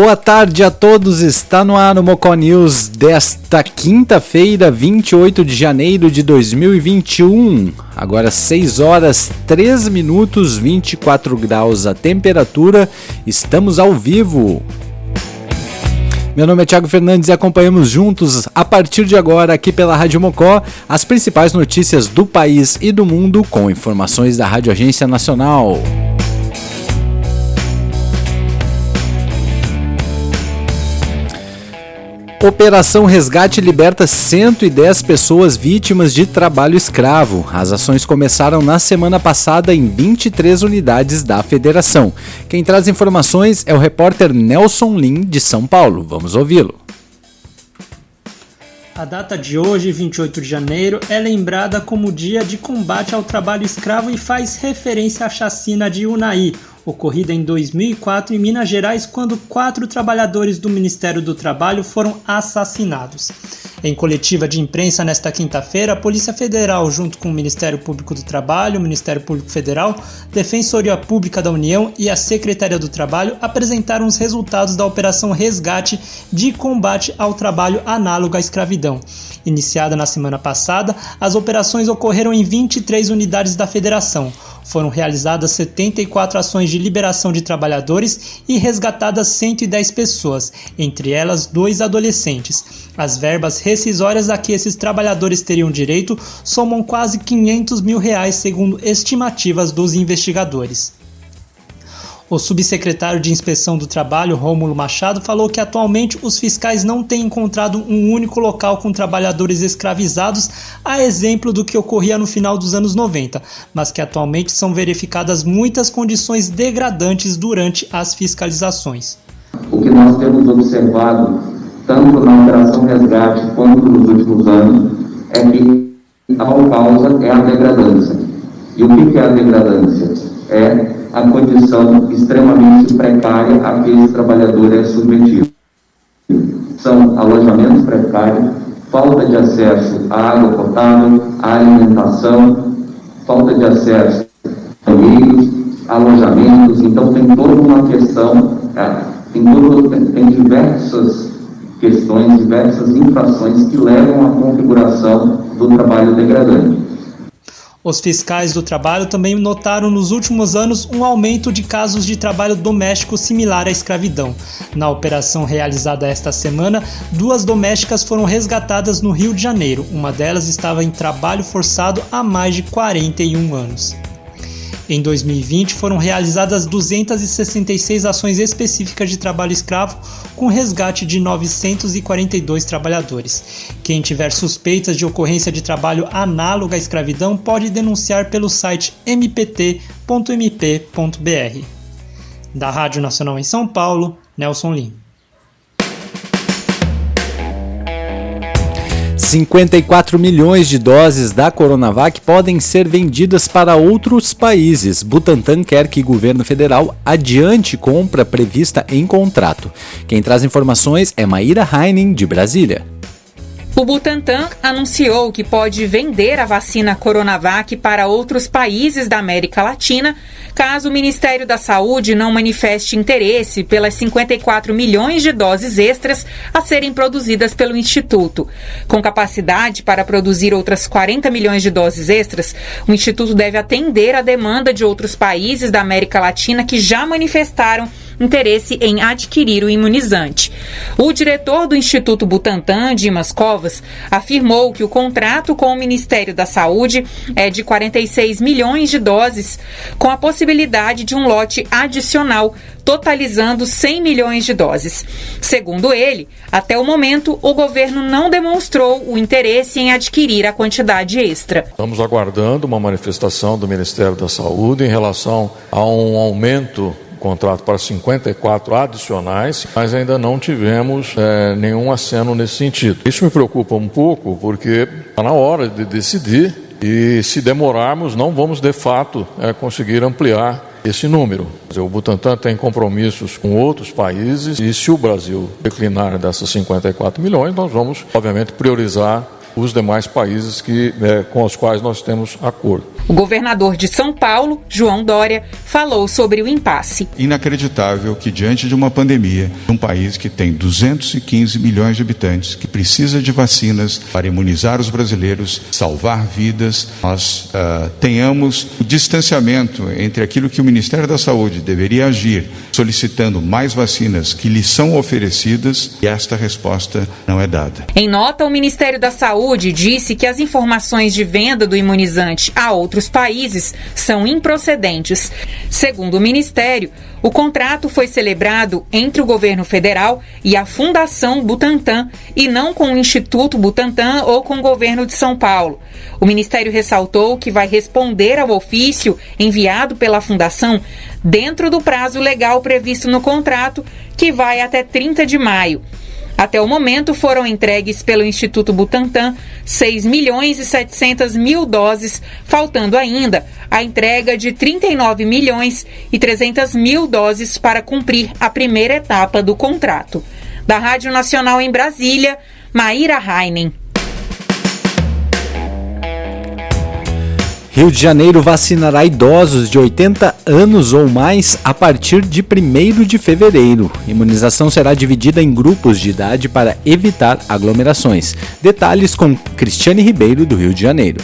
Boa tarde a todos, está no ar o Mocó News desta quinta-feira, 28 de janeiro de 2021. Agora 6 horas 3 minutos, 24 graus a temperatura, estamos ao vivo. Meu nome é Thiago Fernandes e acompanhamos juntos, a partir de agora, aqui pela Rádio Mocó, as principais notícias do país e do mundo com informações da Rádio Agência Nacional. Operação Resgate liberta 110 pessoas vítimas de trabalho escravo. As ações começaram na semana passada em 23 unidades da federação. Quem traz informações é o repórter Nelson Lim, de São Paulo. Vamos ouvi-lo. A data de hoje, 28 de janeiro, é lembrada como Dia de Combate ao Trabalho Escravo e faz referência à chacina de Unai, ocorrida em 2004 em Minas Gerais, quando quatro trabalhadores do Ministério do Trabalho foram assassinados. Em coletiva de imprensa nesta quinta-feira, a Polícia Federal, junto com o Ministério Público do Trabalho, o Ministério Público Federal, Defensoria Pública da União e a Secretaria do Trabalho apresentaram os resultados da Operação Resgate de combate ao trabalho análogo à escravidão. Iniciada na semana passada, as operações ocorreram em 23 unidades da Federação. Foram realizadas 74 ações de liberação de trabalhadores e resgatadas 110 pessoas, entre elas dois adolescentes. As verbas rescisórias a que esses trabalhadores teriam direito somam quase 500 mil reais, segundo estimativas dos investigadores. O subsecretário de Inspeção do Trabalho, Rômulo Machado, falou que atualmente os fiscais não têm encontrado um único local com trabalhadores escravizados, a exemplo do que ocorria no final dos anos 90, mas que atualmente são verificadas muitas condições degradantes durante as fiscalizações. O que nós temos observado, tanto na Operação Resgate quanto nos últimos anos, é que a causa é a degradância. E o que é a degradância? É a condição extremamente precária a que esse trabalhador é submetido. São alojamentos precários, falta de acesso à água potável, à alimentação, falta de acesso a banheiros, alojamentos, então tem toda uma questão, é, tem, todo, tem diversas questões, diversas infrações que levam à configuração do trabalho degradante. Os fiscais do trabalho também notaram nos últimos anos um aumento de casos de trabalho doméstico similar à escravidão. Na operação realizada esta semana, duas domésticas foram resgatadas no Rio de Janeiro. Uma delas estava em trabalho forçado há mais de 41 anos. Em 2020, foram realizadas 266 ações específicas de trabalho escravo, com resgate de 942 trabalhadores. Quem tiver suspeitas de ocorrência de trabalho análogo à escravidão pode denunciar pelo site mpt.mp.br. Da Rádio Nacional em São Paulo, Nelson Lim. 54 milhões de doses da Coronavac podem ser vendidas para outros países. Butantan quer que governo federal adiante compra prevista em contrato. Quem traz informações é Maíra Heining, de Brasília. O Butantan anunciou que pode vender a vacina Coronavac para outros países da América Latina, caso o Ministério da Saúde não manifeste interesse pelas 54 milhões de doses extras a serem produzidas pelo Instituto. Com capacidade para produzir outras 40 milhões de doses extras, o Instituto deve atender a demanda de outros países da América Latina que já manifestaram interesse em adquirir o imunizante. O diretor do Instituto Butantan, Dimas Covas, afirmou que o contrato com o Ministério da Saúde é de 46 milhões de doses, com a possibilidade de um lote adicional, totalizando 100 milhões de doses. Segundo ele, até o momento, o governo não demonstrou o interesse em adquirir a quantidade extra. Estamos aguardando uma manifestação do Ministério da Saúde em relação a um aumento contrato para 54 adicionais, mas ainda não tivemos é, nenhum aceno nesse sentido. Isso me preocupa um pouco, porque está na hora de decidir e se demorarmos, não vamos de fato é, conseguir ampliar esse número. O Butantan tem compromissos com outros países e se o Brasil declinar dessas 54 milhões, nós vamos, obviamente, priorizar os demais países que, é, com os quais nós temos acordo. O governador de São Paulo, João Dória, falou sobre o impasse. Inacreditável que, diante de uma pandemia, um país que tem 215 milhões de habitantes, que precisa de vacinas para imunizar os brasileiros, salvar vidas, nós uh, tenhamos o distanciamento entre aquilo que o Ministério da Saúde deveria agir, solicitando mais vacinas que lhe são oferecidas, e esta resposta não é dada. Em nota, o Ministério da Saúde disse que as informações de venda do imunizante a outros países são improcedentes. Segundo o Ministério, o contrato foi celebrado entre o governo federal e a Fundação Butantan e não com o Instituto Butantan ou com o governo de São Paulo. O Ministério ressaltou que vai responder ao ofício enviado pela Fundação dentro do prazo legal previsto no contrato, que vai até 30 de maio. Até o momento foram entregues pelo Instituto Butantan 6 milhões e 700 mil doses, faltando ainda a entrega de 39 milhões e 300 mil doses para cumprir a primeira etapa do contrato. Da Rádio Nacional em Brasília, Maíra Heinen. Rio de Janeiro vacinará idosos de 80 anos ou mais a partir de 1 de fevereiro. Imunização será dividida em grupos de idade para evitar aglomerações. Detalhes com Cristiane Ribeiro, do Rio de Janeiro.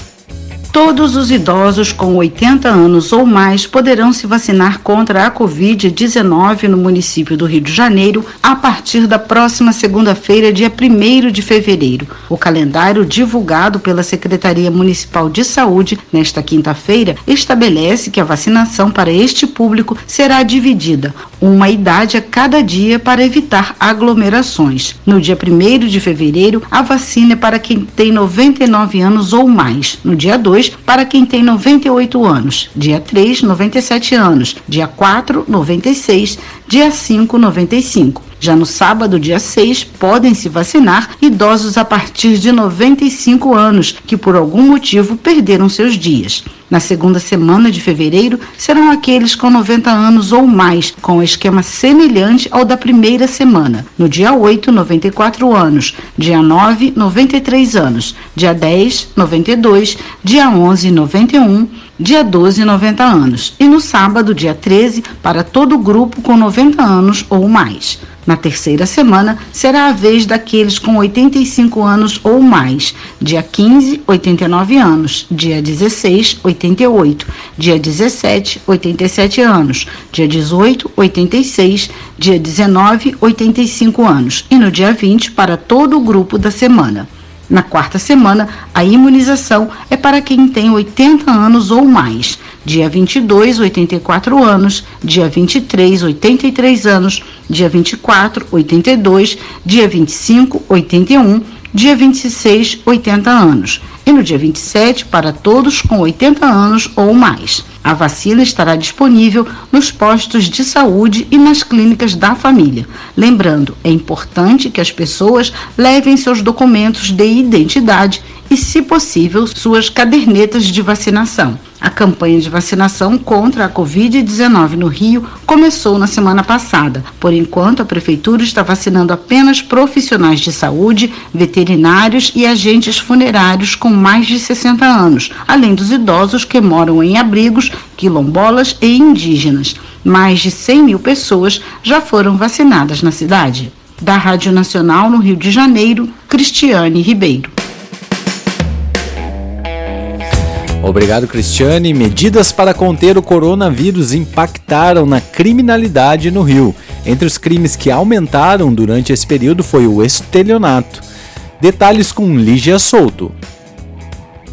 Todos os idosos com 80 anos ou mais poderão se vacinar contra a Covid-19 no município do Rio de Janeiro a partir da próxima segunda-feira, dia 1 de fevereiro. O calendário divulgado pela Secretaria Municipal de Saúde nesta quinta-feira estabelece que a vacinação para este público será dividida uma idade a cada dia para evitar aglomerações. No dia 1 de fevereiro, a vacina é para quem tem 99 anos ou mais. No dia 2, para quem tem 98 anos. Dia 3, 97 anos. Dia 4, 96. Dia 5, 95. Já no sábado, dia 6, podem se vacinar idosos a partir de 95 anos que por algum motivo perderam seus dias. Na segunda semana de fevereiro, serão aqueles com 90 anos ou mais, com um esquema semelhante ao da primeira semana. No dia 8, 94 anos. Dia 9, 93 anos. Dia 10, 92. Dia 11, 91 dia 12, 90 anos, e no sábado, dia 13, para todo o grupo com 90 anos ou mais. Na terceira semana, será a vez daqueles com 85 anos ou mais. Dia 15, 89 anos. Dia 16, 88. Dia 17, 87 anos. Dia 18, 86. Dia 19, 85 anos. E no dia 20, para todo o grupo da semana. Na quarta semana, a imunização é para quem tem 80 anos ou mais. Dia 22, 84 anos. Dia 23, 83 anos. Dia 24, 82. Dia 25, 81. Dia 26, 80 anos. E no dia 27, para todos com 80 anos ou mais. A vacina estará disponível nos postos de saúde e nas clínicas da família. Lembrando, é importante que as pessoas levem seus documentos de identidade e, se possível, suas cadernetas de vacinação. A campanha de vacinação contra a Covid-19 no Rio começou na semana passada. Por enquanto, a Prefeitura está vacinando apenas profissionais de saúde, veterinários e agentes funerários com mais de 60 anos, além dos idosos que moram em abrigos, quilombolas e indígenas. Mais de 100 mil pessoas já foram vacinadas na cidade. Da Rádio Nacional no Rio de Janeiro, Cristiane Ribeiro. Obrigado, Cristiane. Medidas para conter o coronavírus impactaram na criminalidade no Rio. Entre os crimes que aumentaram durante esse período foi o estelionato. Detalhes com Lígia Souto.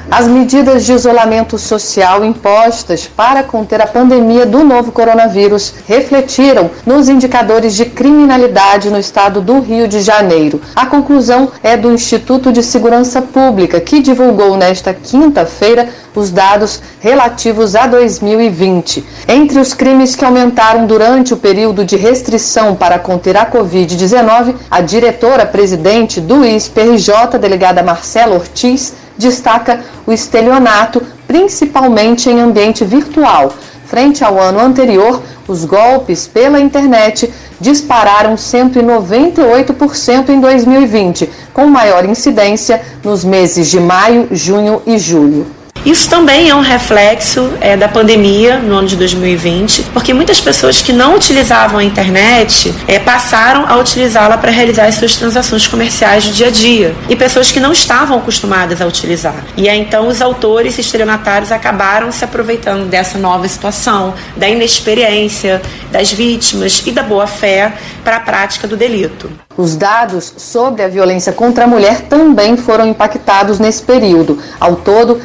As medidas de isolamento social impostas para conter a pandemia do novo coronavírus refletiram nos indicadores de criminalidade no estado do Rio de Janeiro. A conclusão é do Instituto de Segurança Pública, que divulgou nesta quinta-feira os dados relativos a 2020. Entre os crimes que aumentaram durante o período de restrição para conter a Covid-19, a diretora-presidente do ISPRJ, delegada Marcela Ortiz, destaca o estelionato, principalmente em ambiente virtual. Frente ao ano anterior, os golpes pela internet dispararam 198% em 2020, com maior incidência nos meses de maio, junho e julho. Isso também é um reflexo é, da pandemia no ano de 2020, porque muitas pessoas que não utilizavam a internet é, passaram a utilizá-la para realizar as suas transações comerciais do dia a dia, e pessoas que não estavam acostumadas a utilizar. E aí, então os autores estelionatários acabaram se aproveitando dessa nova situação, da inexperiência das vítimas e da boa-fé para a prática do delito. Os dados sobre a violência contra a mulher também foram impactados nesse período. Ao todo,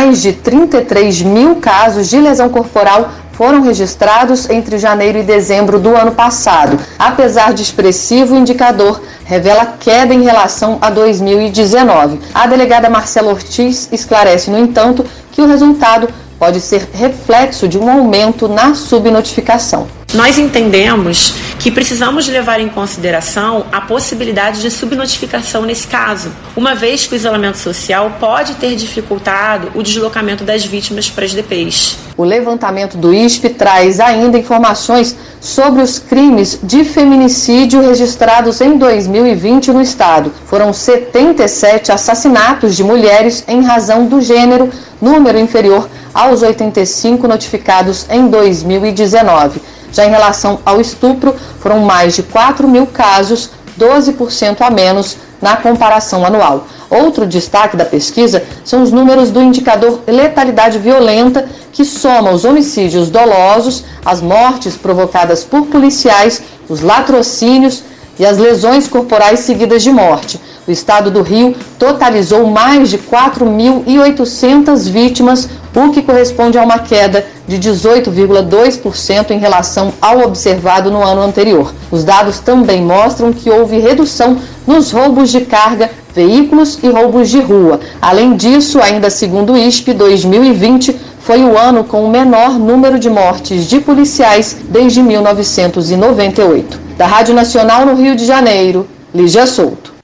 mais de 33 mil casos de lesão corporal foram registrados entre janeiro e dezembro do ano passado. Apesar de expressivo, o indicador revela queda em relação a 2019. A delegada Marcela Ortiz esclarece, no entanto, que o resultado pode ser reflexo de um aumento na subnotificação. Nós entendemos que precisamos levar em consideração a possibilidade de subnotificação nesse caso, uma vez que o isolamento social pode ter dificultado o deslocamento das vítimas para as DPs. O levantamento do ISP traz ainda informações sobre os crimes de feminicídio registrados em 2020 no estado. Foram 77 assassinatos de mulheres em razão do gênero, número inferior aos 85 notificados em 2019. Já em relação ao estupro, foram mais de 4 mil casos, 12% a menos na comparação anual. Outro destaque da pesquisa são os números do indicador letalidade violenta, que soma os homicídios dolosos, as mortes provocadas por policiais, os latrocínios e as lesões corporais seguidas de morte. O estado do Rio totalizou mais de 4.800 vítimas, o que corresponde a uma queda de 18,2% em relação ao observado no ano anterior. Os dados também mostram que houve redução nos roubos de carga, veículos e roubos de rua. Além disso, ainda segundo o ISP, 2020 foi o ano com o menor número de mortes de policiais desde 1998. Da Rádio Nacional no Rio de Janeiro, Lígia Souto.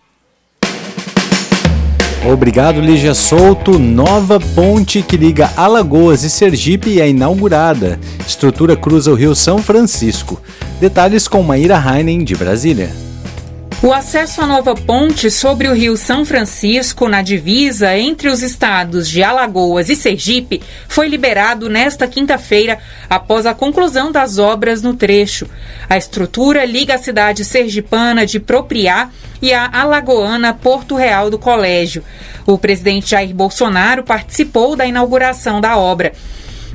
Obrigado, Lígia Souto. Nova ponte que liga Alagoas e Sergipe é inaugurada. Estrutura cruza o Rio São Francisco. Detalhes com Maíra Heinen, de Brasília. O acesso à nova ponte sobre o rio São Francisco, na divisa entre os estados de Alagoas e Sergipe, foi liberado nesta quinta-feira, após a conclusão das obras no trecho. A estrutura liga a cidade sergipana de Propriá e a alagoana Porto Real do Colégio. O presidente Jair Bolsonaro participou da inauguração da obra.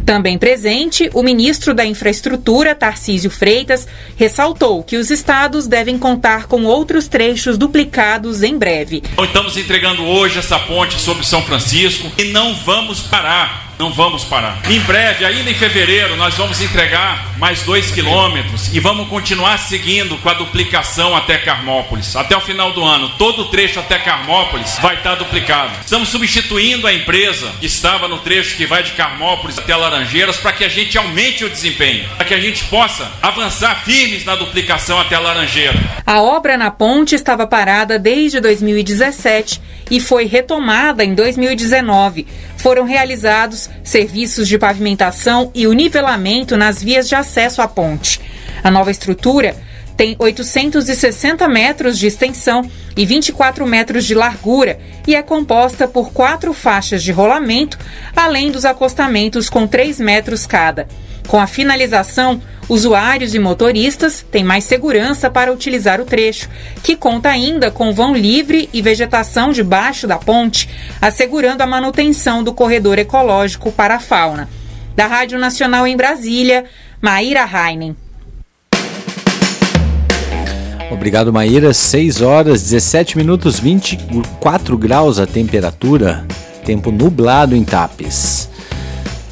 Também presente, o ministro da Infraestrutura, Tarcísio Freitas, ressaltou que os estados devem contar com outros trechos duplicados em breve. Estamos entregando hoje essa ponte sobre São Francisco e não vamos parar não vamos parar. Em breve, ainda em fevereiro, nós vamos entregar mais dois quilômetros e vamos continuar seguindo com a duplicação até Carmópolis. Até o final do ano, todo o trecho até Carmópolis vai estar duplicado. Estamos substituindo a empresa que estava no trecho que vai de Carmópolis até Laranjeiras para que a gente aumente o desempenho, para que a gente possa avançar firmes na duplicação até a Laranjeira. A obra na ponte estava parada desde 2017 e foi retomada em 2019. Foram realizados serviços de pavimentação e o nivelamento nas vias de acesso à ponte. A nova estrutura tem 860 metros de extensão e 24 metros de largura e é composta por quatro faixas de rolamento, além dos acostamentos com 3 metros cada. Com a finalização, usuários e motoristas têm mais segurança para utilizar o trecho, que conta ainda com vão livre e vegetação debaixo da ponte, assegurando a manutenção do corredor ecológico para a fauna. Da Rádio Nacional em Brasília, Maíra Heinen. Obrigado, Maíra. 6 horas, 17 minutos, 24 graus a temperatura. Tempo nublado em Tapes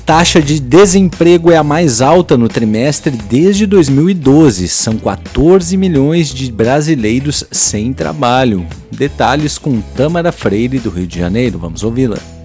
taxa de desemprego é a mais alta no trimestre desde 2012. São 14 milhões de brasileiros sem trabalho. Detalhes com Tamara Freire do Rio de Janeiro. Vamos ouvi-la.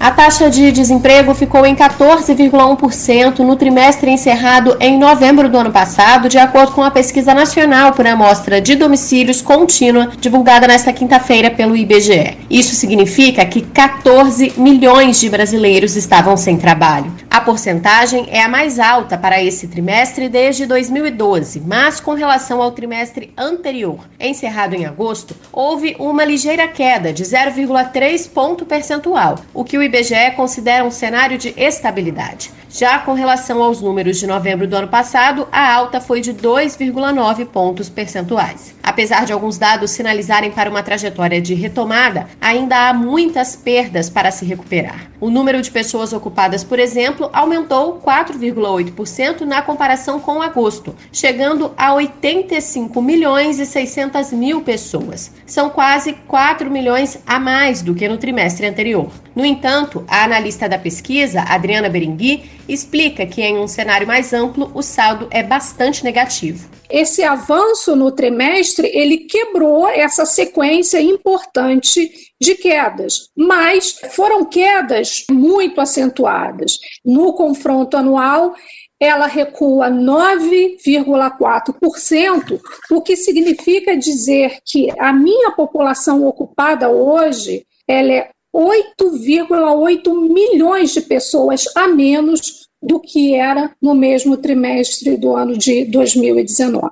A taxa de desemprego ficou em 14,1% no trimestre encerrado em novembro do ano passado, de acordo com a pesquisa nacional por amostra de domicílios contínua divulgada nesta quinta-feira pelo IBGE. Isso significa que 14 milhões de brasileiros estavam sem trabalho. A porcentagem é a mais alta para esse trimestre desde 2012, mas com relação ao trimestre anterior, encerrado em agosto, houve uma ligeira queda de 0,3 ponto percentual, o que o IBGE considera um cenário de estabilidade. Já com relação aos números de novembro do ano passado, a alta foi de 2,9 pontos percentuais. Apesar de alguns dados sinalizarem para uma trajetória de retomada, ainda há muitas perdas para se recuperar. O número de pessoas ocupadas, por exemplo, aumentou 4,8% na comparação com agosto, chegando a 85 milhões e 600 mil pessoas. São quase 4 milhões a mais do que no trimestre anterior. No entanto, a analista da pesquisa, Adriana Berengui, explica que em um cenário mais amplo o saldo é bastante negativo. Esse avanço no trimestre, ele quebrou essa sequência importante de quedas, mas foram quedas muito acentuadas. No confronto anual, ela recua 9,4%, o que significa dizer que a minha população ocupada hoje ela é 8,8 milhões de pessoas a menos do que era no mesmo trimestre do ano de 2019.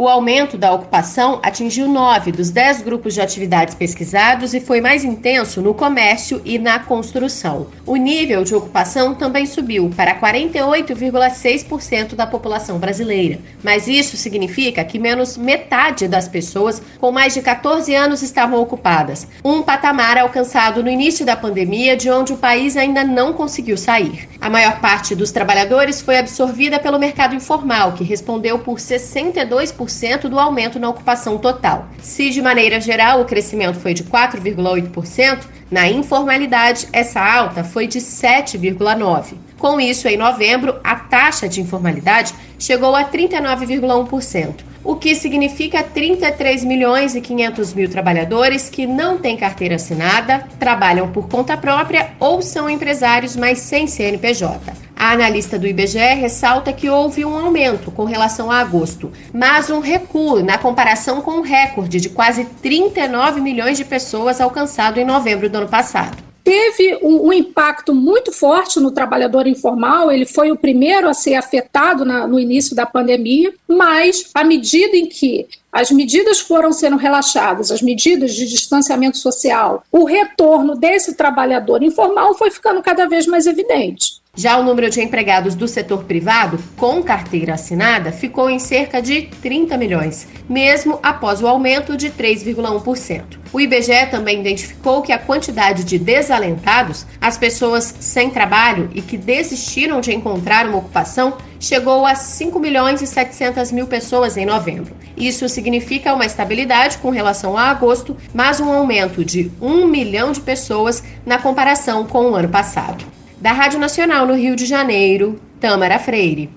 O aumento da ocupação atingiu nove dos dez grupos de atividades pesquisados e foi mais intenso no comércio e na construção. O nível de ocupação também subiu para 48,6% da população brasileira, mas isso significa que menos metade das pessoas com mais de 14 anos estavam ocupadas, um patamar alcançado no início da pandemia, de onde o país ainda não conseguiu sair. A maior parte dos trabalhadores foi absorvida pelo mercado informal, que respondeu por 62% do aumento na ocupação total. Se, de maneira geral, o crescimento foi de 4,8%, na informalidade, essa alta foi de 7,9%. Com isso, em novembro, a taxa de informalidade chegou a 39,1%, o que significa 33 milhões e 500 mil trabalhadores que não têm carteira assinada, trabalham por conta própria ou são empresários, mas sem CNPJ. A analista do IBGE ressalta que houve um aumento com relação a agosto, mas um recuo na comparação com o recorde de quase 39 milhões de pessoas alcançado em novembro do ano passado teve um, impacto muito forte no trabalhador informal, ele foi o primeiro a ser afetado na, no início da pandemia, mas à medida em que as medidas foram sendo relaxadas, as medidas de distanciamento social, o retorno desse trabalhador informal foi ficando cada vez mais evidente. Já o número de empregados do setor privado com carteira assinada ficou em cerca de 30 milhões, mesmo após o aumento de 3,1%. O IBGE também identificou que a quantidade de desalentados, as pessoas sem trabalho e que desistiram de encontrar uma ocupação, chegou a 5 milhões e 700 mil pessoas em novembro. Isso significa uma estabilidade com relação a agosto, mas um aumento de 1 milhão de pessoas na comparação com o ano passado. Da Rádio Nacional no Rio de Janeiro, Tâmara Freire.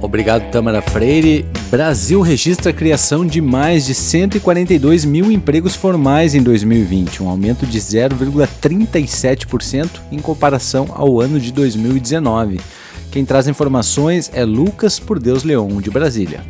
Obrigado, Tâmara Freire. Brasil registra a criação de mais de 142 mil empregos formais em 2020, um aumento de 0,37% em comparação ao ano de 2019. Quem traz informações é Lucas Por Deus Leão, de Brasília.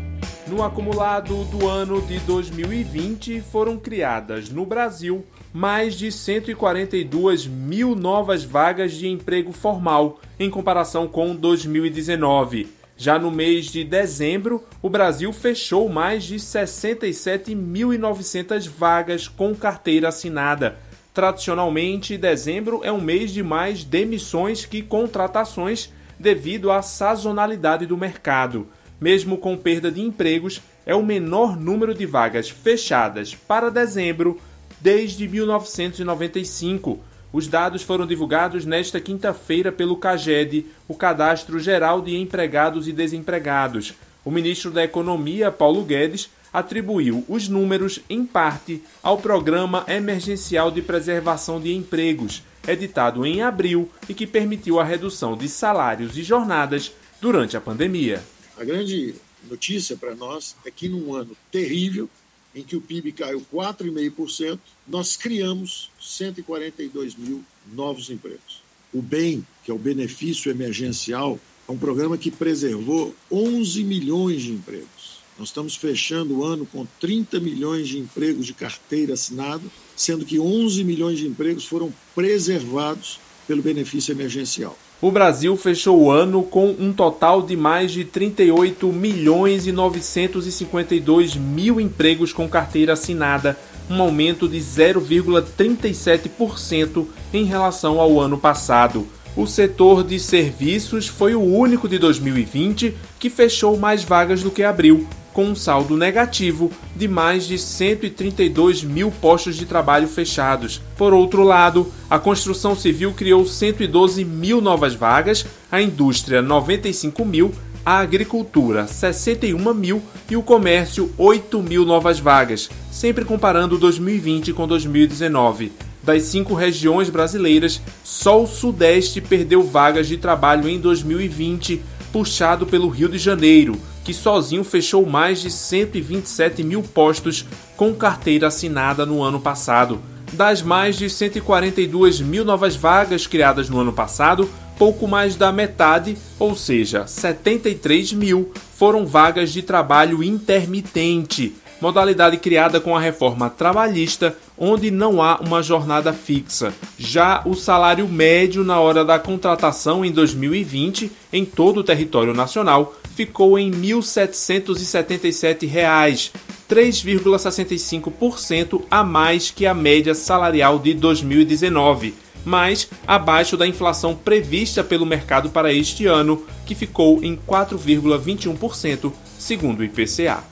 No acumulado do ano de 2020, foram criadas no Brasil mais de 142 mil novas vagas de emprego formal em comparação com 2019. Já no mês de dezembro, o Brasil fechou mais de 67.900 vagas com carteira assinada. Tradicionalmente, dezembro é um mês de mais demissões que contratações devido à sazonalidade do mercado. Mesmo com perda de empregos, é o menor número de vagas fechadas para dezembro desde 1995. Os dados foram divulgados nesta quinta-feira pelo CAGED, o Cadastro Geral de Empregados e Desempregados. O ministro da Economia, Paulo Guedes, atribuiu os números, em parte, ao Programa Emergencial de Preservação de Empregos, editado em abril e que permitiu a redução de salários e jornadas durante a pandemia. A grande notícia para nós é que, num ano terrível, em que o PIB caiu 4,5%, nós criamos 142 mil novos empregos. O BEM, que é o benefício emergencial, é um programa que preservou 11 milhões de empregos. Nós estamos fechando o ano com 30 milhões de empregos de carteira assinada, sendo que 11 milhões de empregos foram preservados pelo benefício emergencial o Brasil fechou o ano com um total de mais de 38 milhões e 952 mil empregos com carteira assinada, um aumento de 0,37% em relação ao ano passado. O setor de serviços foi o único de 2020 que fechou mais vagas do que abriu, com um saldo negativo de mais de 132 mil postos de trabalho fechados. Por outro lado, a construção civil criou 112 mil novas vagas, a indústria 95 mil, a agricultura 61 mil e o comércio 8 mil novas vagas, sempre comparando 2020 com 2019. Das cinco regiões brasileiras, só o Sudeste perdeu vagas de trabalho em 2020, puxado pelo Rio de Janeiro, que sozinho fechou mais de 127 mil postos com carteira assinada no ano passado. Das mais de 142 mil novas vagas criadas no ano passado, pouco mais da metade, ou seja, 73 mil, foram vagas de trabalho intermitente, modalidade criada com a reforma trabalhista, onde não há uma jornada fixa. Já o salário médio na hora da contratação em 2020, em todo o território nacional, ficou em R$ 1.777, 3,65% a mais que a média salarial de 2019, mas abaixo da inflação prevista pelo mercado para este ano, que ficou em 4,21%, segundo o IPCA.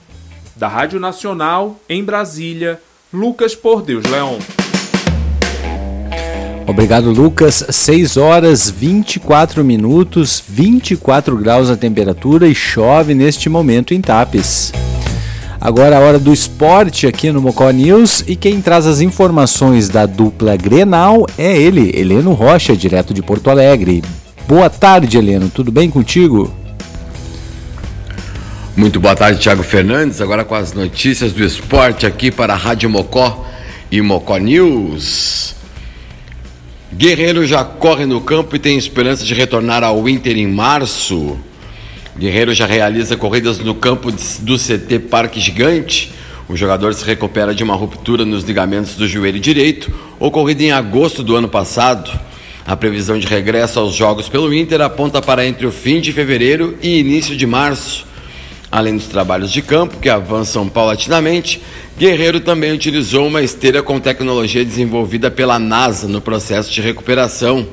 Da Rádio Nacional, em Brasília, Lucas Por Deus Leão. Obrigado, Lucas. 6 horas 24 minutos, 24 graus a temperatura e chove neste momento em Tapes. Agora a hora do esporte aqui no Mocó News e quem traz as informações da dupla Grenal é ele, Heleno Rocha, direto de Porto Alegre. Boa tarde, Heleno. Tudo bem contigo? Muito boa tarde, Thiago Fernandes. Agora com as notícias do esporte aqui para a Rádio Mocó e Mocó News. Guerreiro já corre no campo e tem esperança de retornar ao Inter em março. Guerreiro já realiza corridas no campo do CT Parque Gigante. O jogador se recupera de uma ruptura nos ligamentos do joelho direito, ocorrida em agosto do ano passado. A previsão de regresso aos jogos pelo Inter aponta para entre o fim de fevereiro e início de março. Além dos trabalhos de campo, que avançam paulatinamente, Guerreiro também utilizou uma esteira com tecnologia desenvolvida pela NASA no processo de recuperação.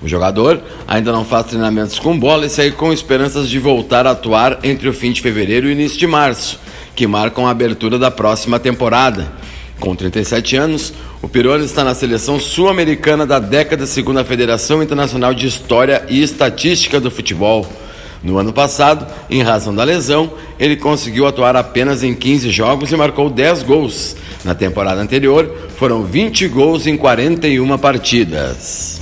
O jogador ainda não faz treinamentos com bola e segue com esperanças de voltar a atuar entre o fim de fevereiro e o início de março, que marcam a abertura da próxima temporada. Com 37 anos, o peruano está na seleção sul-americana da década segunda Federação Internacional de História e Estatística do Futebol. No ano passado, em razão da lesão, ele conseguiu atuar apenas em 15 jogos e marcou 10 gols. Na temporada anterior, foram 20 gols em 41 partidas.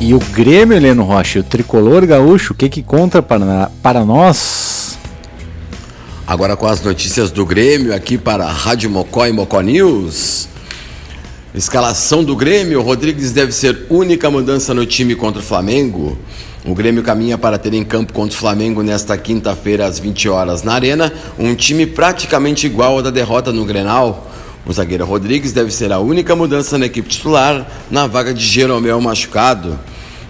E o Grêmio, Heleno Rocha, o tricolor gaúcho, o que, que conta para, para nós? Agora com as notícias do Grêmio aqui para a Rádio Mocó e Mocó News. Escalação do Grêmio: Rodrigues deve ser única mudança no time contra o Flamengo. O Grêmio caminha para ter em campo contra o Flamengo nesta quinta-feira às 20 horas na Arena, um time praticamente igual ao da derrota no Grenal. O zagueiro Rodrigues deve ser a única mudança na equipe titular na vaga de Jeromel machucado.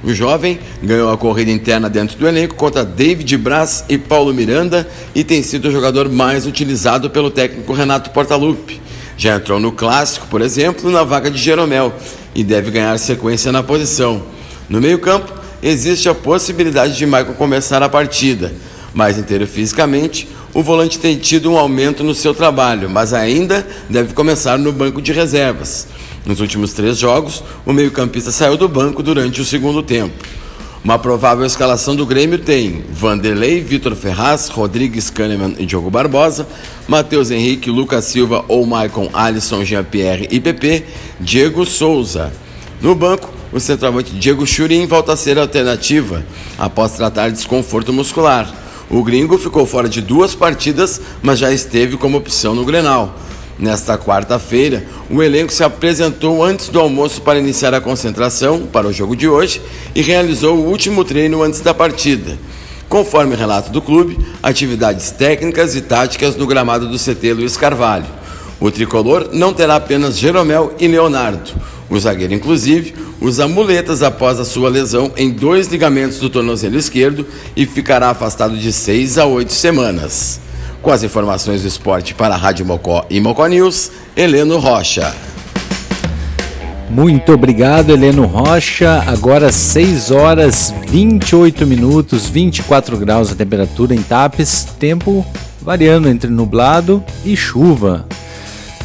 O jovem ganhou a corrida interna dentro do elenco contra David Braz e Paulo Miranda e tem sido o jogador mais utilizado pelo técnico Renato Portaluppi. Já entrou no clássico, por exemplo, na vaga de Jeromel e deve ganhar sequência na posição. No meio-campo, existe a possibilidade de Michael começar a partida. Mais inteiro fisicamente, o volante tem tido um aumento no seu trabalho, mas ainda deve começar no banco de reservas. Nos últimos três jogos, o meio-campista saiu do banco durante o segundo tempo. Uma provável escalação do Grêmio tem Vanderlei, Vitor Ferraz, Rodrigues Kahneman e Diogo Barbosa, Matheus Henrique, Lucas Silva ou Maicon Alisson, Jean-Pierre e PP, Diego Souza. No banco, o centroavante Diego Churin volta a ser alternativa após tratar de desconforto muscular. O gringo ficou fora de duas partidas, mas já esteve como opção no Grenal. Nesta quarta-feira, o elenco se apresentou antes do almoço para iniciar a concentração para o jogo de hoje e realizou o último treino antes da partida. Conforme relato do clube, atividades técnicas e táticas no gramado do CT Luiz Carvalho. O tricolor não terá apenas Jeromel e Leonardo. O zagueiro, inclusive, usa muletas após a sua lesão em dois ligamentos do tornozelo esquerdo e ficará afastado de seis a oito semanas. Com as informações do esporte para a Rádio Mocó e Mocó News, Heleno Rocha. Muito obrigado, Heleno Rocha. Agora 6 horas 28 minutos, 24 graus a temperatura em Tapes, tempo variando entre nublado e chuva.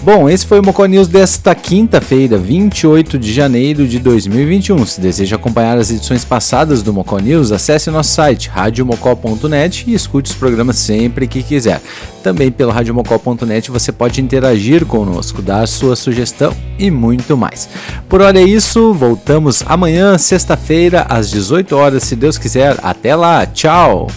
Bom, esse foi o Mocó News desta quinta-feira, 28 de janeiro de 2021. Se deseja acompanhar as edições passadas do Mocó News, acesse nosso site radiomocó.net e escute os programas sempre que quiser. Também pelo radiomocó.net você pode interagir conosco, dar sua sugestão e muito mais. Por hora é isso, voltamos amanhã, sexta-feira, às 18 horas, se Deus quiser. Até lá, tchau!